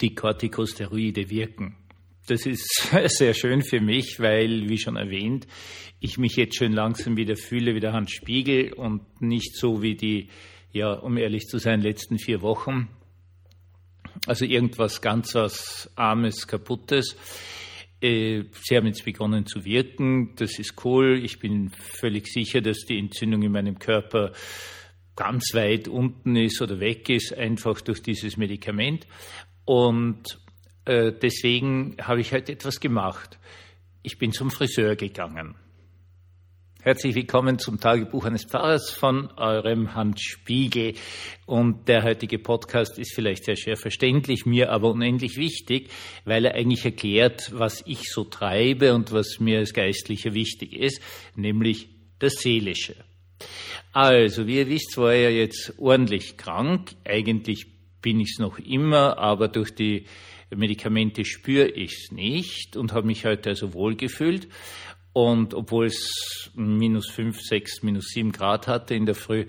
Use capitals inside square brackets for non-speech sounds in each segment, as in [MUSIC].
die Corticosteroide wirken. Das ist [LAUGHS] sehr schön für mich, weil, wie schon erwähnt, ich mich jetzt schön langsam wieder fühle wie der Hans Spiegel und nicht so wie die, ja, um ehrlich zu sein, letzten vier Wochen. Also irgendwas ganz was Armes, Kaputtes. Äh, sie haben jetzt begonnen zu wirken. Das ist cool. Ich bin völlig sicher, dass die Entzündung in meinem Körper ganz weit unten ist oder weg ist, einfach durch dieses Medikament. Und äh, deswegen habe ich heute etwas gemacht. Ich bin zum Friseur gegangen. Herzlich willkommen zum Tagebuch eines Pfarrers von eurem Hans Spiegel. Und der heutige Podcast ist vielleicht sehr schwer verständlich, mir aber unendlich wichtig, weil er eigentlich erklärt, was ich so treibe und was mir als Geistlicher wichtig ist, nämlich das Seelische. Also, wie ihr wisst, war er jetzt ordentlich krank. Eigentlich bin ich es noch immer, aber durch die Medikamente spüre ich es nicht und habe mich heute also wohlgefühlt. Und obwohl es minus fünf, sechs, minus sieben Grad hatte in der Früh,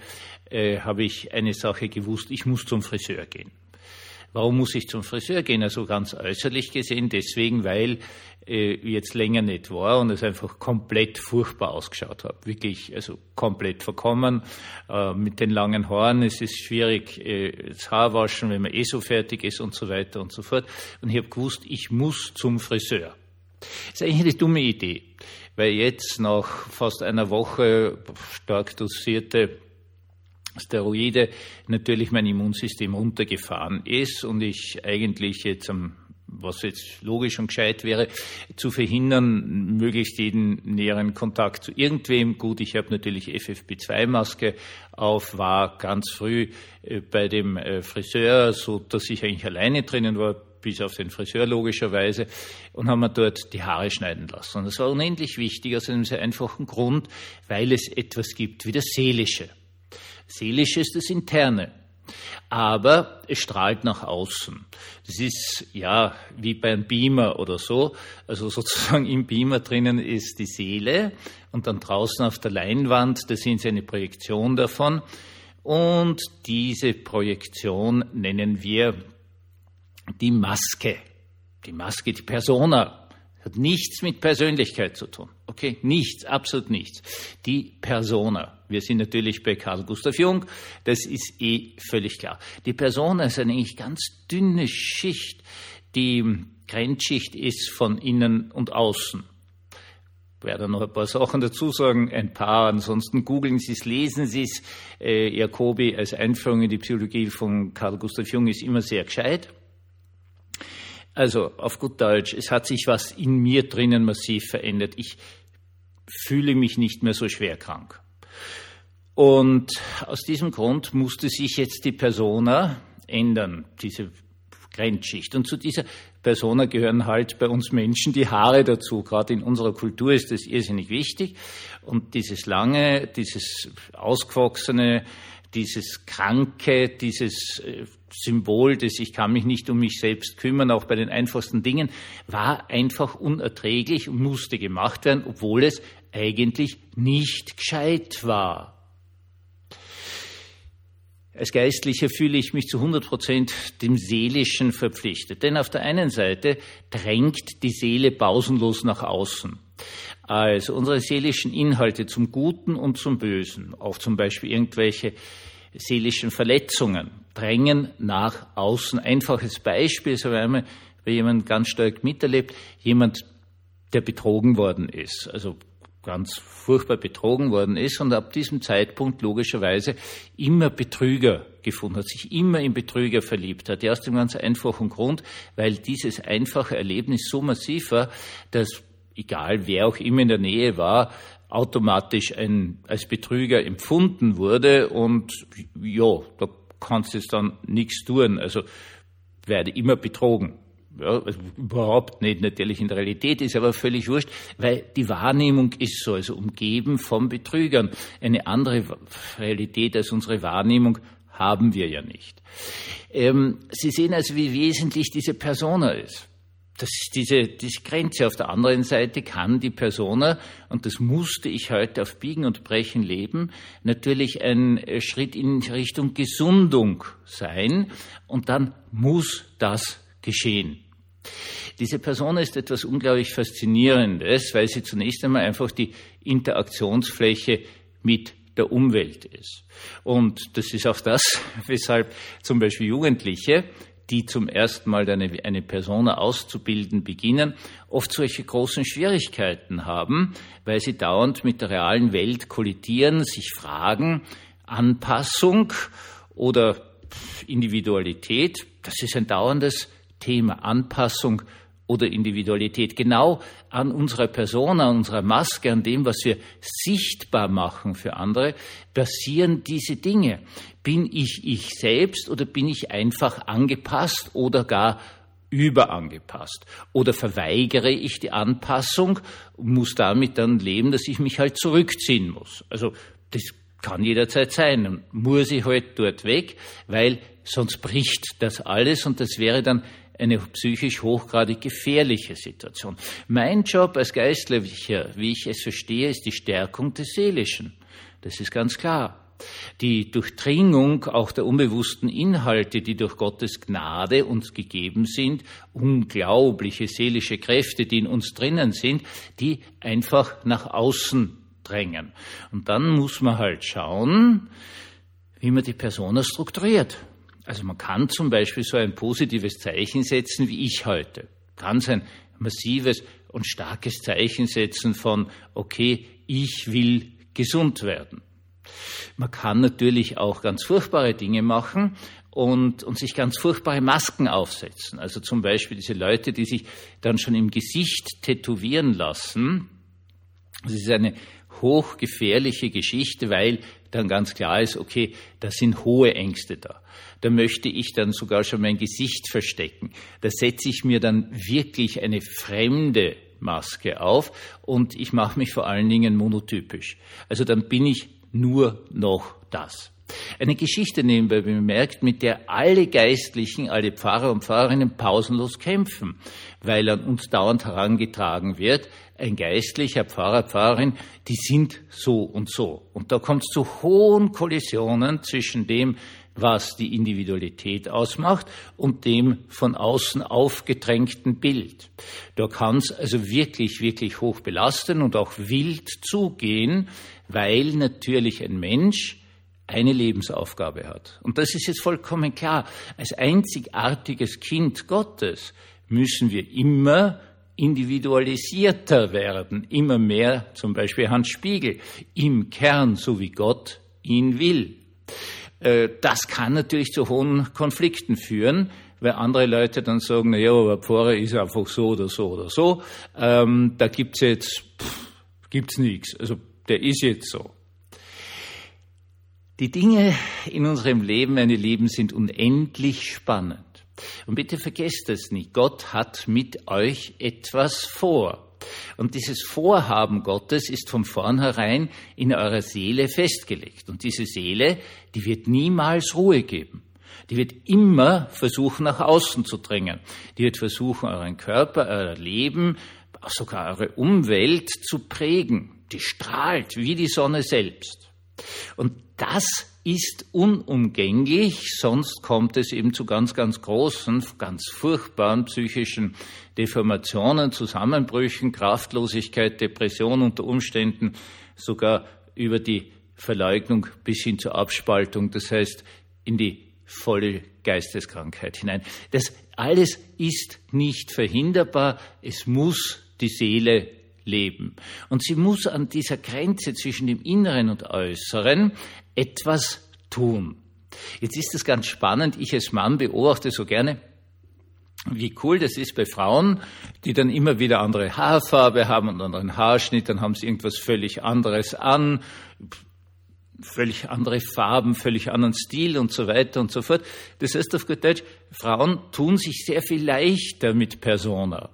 äh, habe ich eine Sache gewusst, ich muss zum Friseur gehen. Warum muss ich zum Friseur gehen? Also ganz äußerlich gesehen, deswegen, weil äh, jetzt länger nicht war und es einfach komplett furchtbar ausgeschaut hat. Wirklich, also komplett verkommen äh, mit den langen Haaren. Es ist schwierig, äh, das Haar waschen, wenn man eh so fertig ist und so weiter und so fort. Und ich habe gewusst, ich muss zum Friseur. Das ist eigentlich eine dumme Idee, weil jetzt nach fast einer Woche stark dosierte Steroide natürlich mein Immunsystem runtergefahren ist und ich eigentlich jetzt am was jetzt logisch und gescheit wäre, zu verhindern, möglichst jeden näheren Kontakt zu irgendwem. Gut, ich habe natürlich FFP2-Maske auf, war ganz früh äh, bei dem äh, Friseur, so dass ich eigentlich alleine drinnen war, bis auf den Friseur logischerweise, und haben mir dort die Haare schneiden lassen. Und das war unendlich wichtig aus einem sehr einfachen Grund, weil es etwas gibt wie das Seelische. Seelisch ist das Interne. Aber es strahlt nach außen. Das ist ja wie beim Beamer oder so. Also sozusagen im Beamer drinnen ist die Seele und dann draußen auf der Leinwand, da sind sie eine Projektion davon. Und diese Projektion nennen wir die Maske. Die Maske, die Persona. Hat nichts mit Persönlichkeit zu tun. Okay? Nichts, absolut nichts. Die Persona. Wir sind natürlich bei Karl Gustav Jung. Das ist eh völlig klar. Die Persona ist eine eigentlich ganz dünne Schicht, die Grenzschicht ist von innen und außen. Ich werde noch ein paar Sachen dazu sagen, ein paar, ansonsten googeln Sie es, lesen Sie es. Äh, Jacobi als Einführung in die Psychologie von Karl Gustav Jung ist immer sehr gescheit. Also auf gut Deutsch, es hat sich was in mir drinnen massiv verändert. Ich fühle mich nicht mehr so schwer krank. Und aus diesem Grund musste sich jetzt die Persona ändern, diese Grenzschicht. Und zu dieser Persona gehören halt bei uns Menschen die Haare dazu. Gerade in unserer Kultur ist das irrsinnig wichtig. Und dieses lange, dieses ausgewachsene, dieses Kranke, dieses äh, Symbol des Ich kann mich nicht um mich selbst kümmern, auch bei den einfachsten Dingen, war einfach unerträglich und musste gemacht werden, obwohl es eigentlich nicht gescheit war. Als Geistlicher fühle ich mich zu 100 Prozent dem Seelischen verpflichtet. Denn auf der einen Seite drängt die Seele pausenlos nach außen. Also unsere seelischen Inhalte zum Guten und zum Bösen, auch zum Beispiel irgendwelche seelischen Verletzungen, drängen nach außen. Einfaches Beispiel ist aber einmal, wenn jemand ganz stark miterlebt, jemand, der betrogen worden ist, also ganz furchtbar betrogen worden ist und ab diesem Zeitpunkt logischerweise immer Betrüger gefunden hat, sich immer in Betrüger verliebt hat. Ja, aus dem ganz einfachen Grund, weil dieses einfache Erlebnis so massiv war, dass egal wer auch immer in der Nähe war, automatisch ein, als Betrüger empfunden wurde und ja, da kannst du jetzt dann nichts tun. Also werde immer betrogen. Ja, also überhaupt nicht, natürlich in der Realität ist aber völlig wurscht, weil die Wahrnehmung ist so, also umgeben von Betrügern. Eine andere Realität als unsere Wahrnehmung haben wir ja nicht. Ähm, Sie sehen also, wie wesentlich diese Persona ist das ist diese, diese Grenze. Auf der anderen Seite kann die Persona, und das musste ich heute auf Biegen und Brechen leben, natürlich ein äh, Schritt in Richtung Gesundung sein. Und dann muss das geschehen. Diese Person ist etwas unglaublich Faszinierendes, weil sie zunächst einmal einfach die Interaktionsfläche mit der Umwelt ist. Und das ist auch das, [LAUGHS] weshalb zum Beispiel Jugendliche, die zum ersten Mal eine, eine Persona auszubilden beginnen, oft solche großen Schwierigkeiten haben, weil sie dauernd mit der realen Welt kollidieren, sich fragen, Anpassung oder Individualität, das ist ein dauerndes Thema Anpassung oder Individualität. Genau an unserer Person, an unserer Maske, an dem, was wir sichtbar machen für andere, passieren diese Dinge. Bin ich ich selbst oder bin ich einfach angepasst oder gar überangepasst? Oder verweigere ich die Anpassung, muss damit dann leben, dass ich mich halt zurückziehen muss? Also das kann jederzeit sein. Dann muss ich halt dort weg, weil sonst bricht das alles und das wäre dann eine psychisch hochgradig gefährliche Situation. Mein Job als Geistlicher, wie ich es verstehe, ist die Stärkung des Seelischen. Das ist ganz klar. Die Durchdringung auch der unbewussten Inhalte, die durch Gottes Gnade uns gegeben sind, unglaubliche seelische Kräfte, die in uns drinnen sind, die einfach nach außen drängen. Und dann muss man halt schauen, wie man die Persona strukturiert. Also man kann zum Beispiel so ein positives Zeichen setzen wie ich heute. Ganz ein massives und starkes Zeichen setzen von, okay, ich will gesund werden. Man kann natürlich auch ganz furchtbare Dinge machen und, und sich ganz furchtbare Masken aufsetzen. Also zum Beispiel diese Leute, die sich dann schon im Gesicht tätowieren lassen. Das ist eine hochgefährliche Geschichte, weil dann ganz klar ist, okay, da sind hohe Ängste da. Da möchte ich dann sogar schon mein Gesicht verstecken. Da setze ich mir dann wirklich eine fremde Maske auf und ich mache mich vor allen Dingen monotypisch. Also dann bin ich nur noch das. Eine Geschichte nebenbei bemerkt, mit der alle Geistlichen, alle Pfarrer und Pfarrerinnen pausenlos kämpfen, weil an uns dauernd herangetragen wird, ein Geistlicher, Pfarrer, Pfarrerin, die sind so und so. Und da kommt es zu hohen Kollisionen zwischen dem, was die Individualität ausmacht und dem von außen aufgedrängten Bild. Da kann es also wirklich, wirklich hoch belasten und auch wild zugehen, weil natürlich ein Mensch eine Lebensaufgabe hat. Und das ist jetzt vollkommen klar. Als einzigartiges Kind Gottes müssen wir immer individualisierter werden, immer mehr, zum Beispiel Hans Spiegel, im Kern, so wie Gott ihn will. Äh, das kann natürlich zu hohen Konflikten führen, weil andere Leute dann sagen, na ja, aber Pfarrer ist einfach so oder so oder so. Ähm, da gibt's jetzt nichts. Also der ist jetzt so. Die Dinge in unserem Leben, meine Lieben, sind unendlich spannend. Und bitte vergesst das nicht. Gott hat mit euch etwas vor. Und dieses Vorhaben Gottes ist von vornherein in eurer Seele festgelegt. Und diese Seele, die wird niemals Ruhe geben. Die wird immer versuchen, nach außen zu drängen. Die wird versuchen, euren Körper, euer Leben, sogar eure Umwelt zu prägen. Die strahlt wie die Sonne selbst. Und das ist unumgänglich, sonst kommt es eben zu ganz, ganz großen, ganz furchtbaren psychischen Deformationen, Zusammenbrüchen, Kraftlosigkeit, Depression unter Umständen, sogar über die Verleugnung bis hin zur Abspaltung, das heißt in die volle Geisteskrankheit hinein. Das alles ist nicht verhinderbar, es muss die Seele leben. Und sie muss an dieser Grenze zwischen dem Inneren und Äußeren etwas tun. Jetzt ist es ganz spannend, ich als Mann beobachte so gerne, wie cool das ist bei Frauen, die dann immer wieder andere Haarfarbe haben und anderen Haarschnitt, dann haben sie irgendwas völlig anderes an, völlig andere Farben, völlig anderen Stil und so weiter und so fort. Das heißt auf gut Deutsch, Frauen tun sich sehr viel leichter mit Persona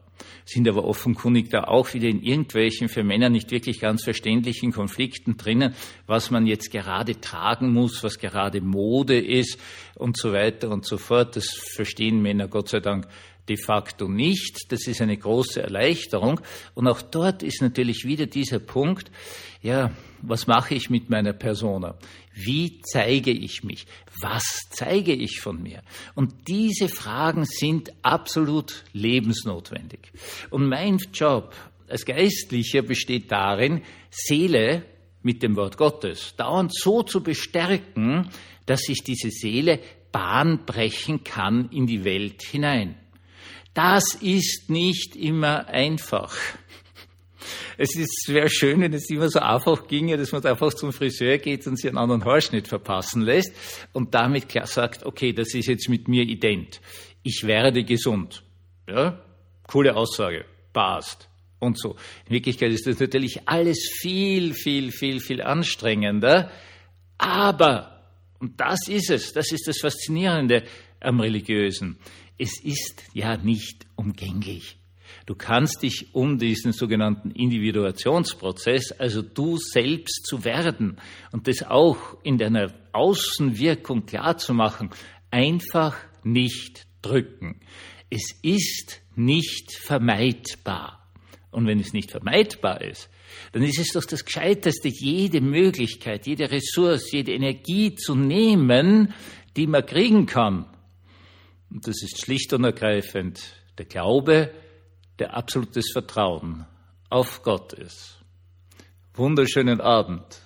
sind aber offenkundig da auch wieder in irgendwelchen für Männer nicht wirklich ganz verständlichen Konflikten drinnen, was man jetzt gerade tragen muss, was gerade Mode ist und so weiter und so fort. Das verstehen Männer Gott sei Dank de facto nicht. Das ist eine große Erleichterung. Und auch dort ist natürlich wieder dieser Punkt, ja, was mache ich mit meiner Persona? Wie zeige ich mich? Was zeige ich von mir? Und diese Fragen sind absolut lebensnotwendig. Und mein Job als Geistlicher besteht darin, Seele mit dem Wort Gottes dauernd so zu bestärken, dass sich diese Seele Bahn brechen kann in die Welt hinein. Das ist nicht immer einfach. Es ist, wäre schön, wenn es immer so einfach ginge, dass man einfach zum Friseur geht und sich einen anderen Haarschnitt verpassen lässt und damit klar sagt, okay, das ist jetzt mit mir ident. Ich werde gesund. Ja? Coole Aussage. Passt. Und so. In Wirklichkeit ist das natürlich alles viel, viel, viel, viel anstrengender. Aber, und das ist es, das ist das Faszinierende am Religiösen, es ist ja nicht umgänglich. Du kannst dich um diesen sogenannten Individuationsprozess, also du selbst zu werden und das auch in deiner Außenwirkung klar zu machen, einfach nicht drücken. Es ist nicht vermeidbar. Und wenn es nicht vermeidbar ist, dann ist es doch das Gescheiteste, jede Möglichkeit, jede Ressource, jede Energie zu nehmen, die man kriegen kann. Und das ist schlicht und ergreifend der Glaube, der absolutes Vertrauen auf Gott ist. Wunderschönen Abend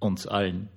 uns allen.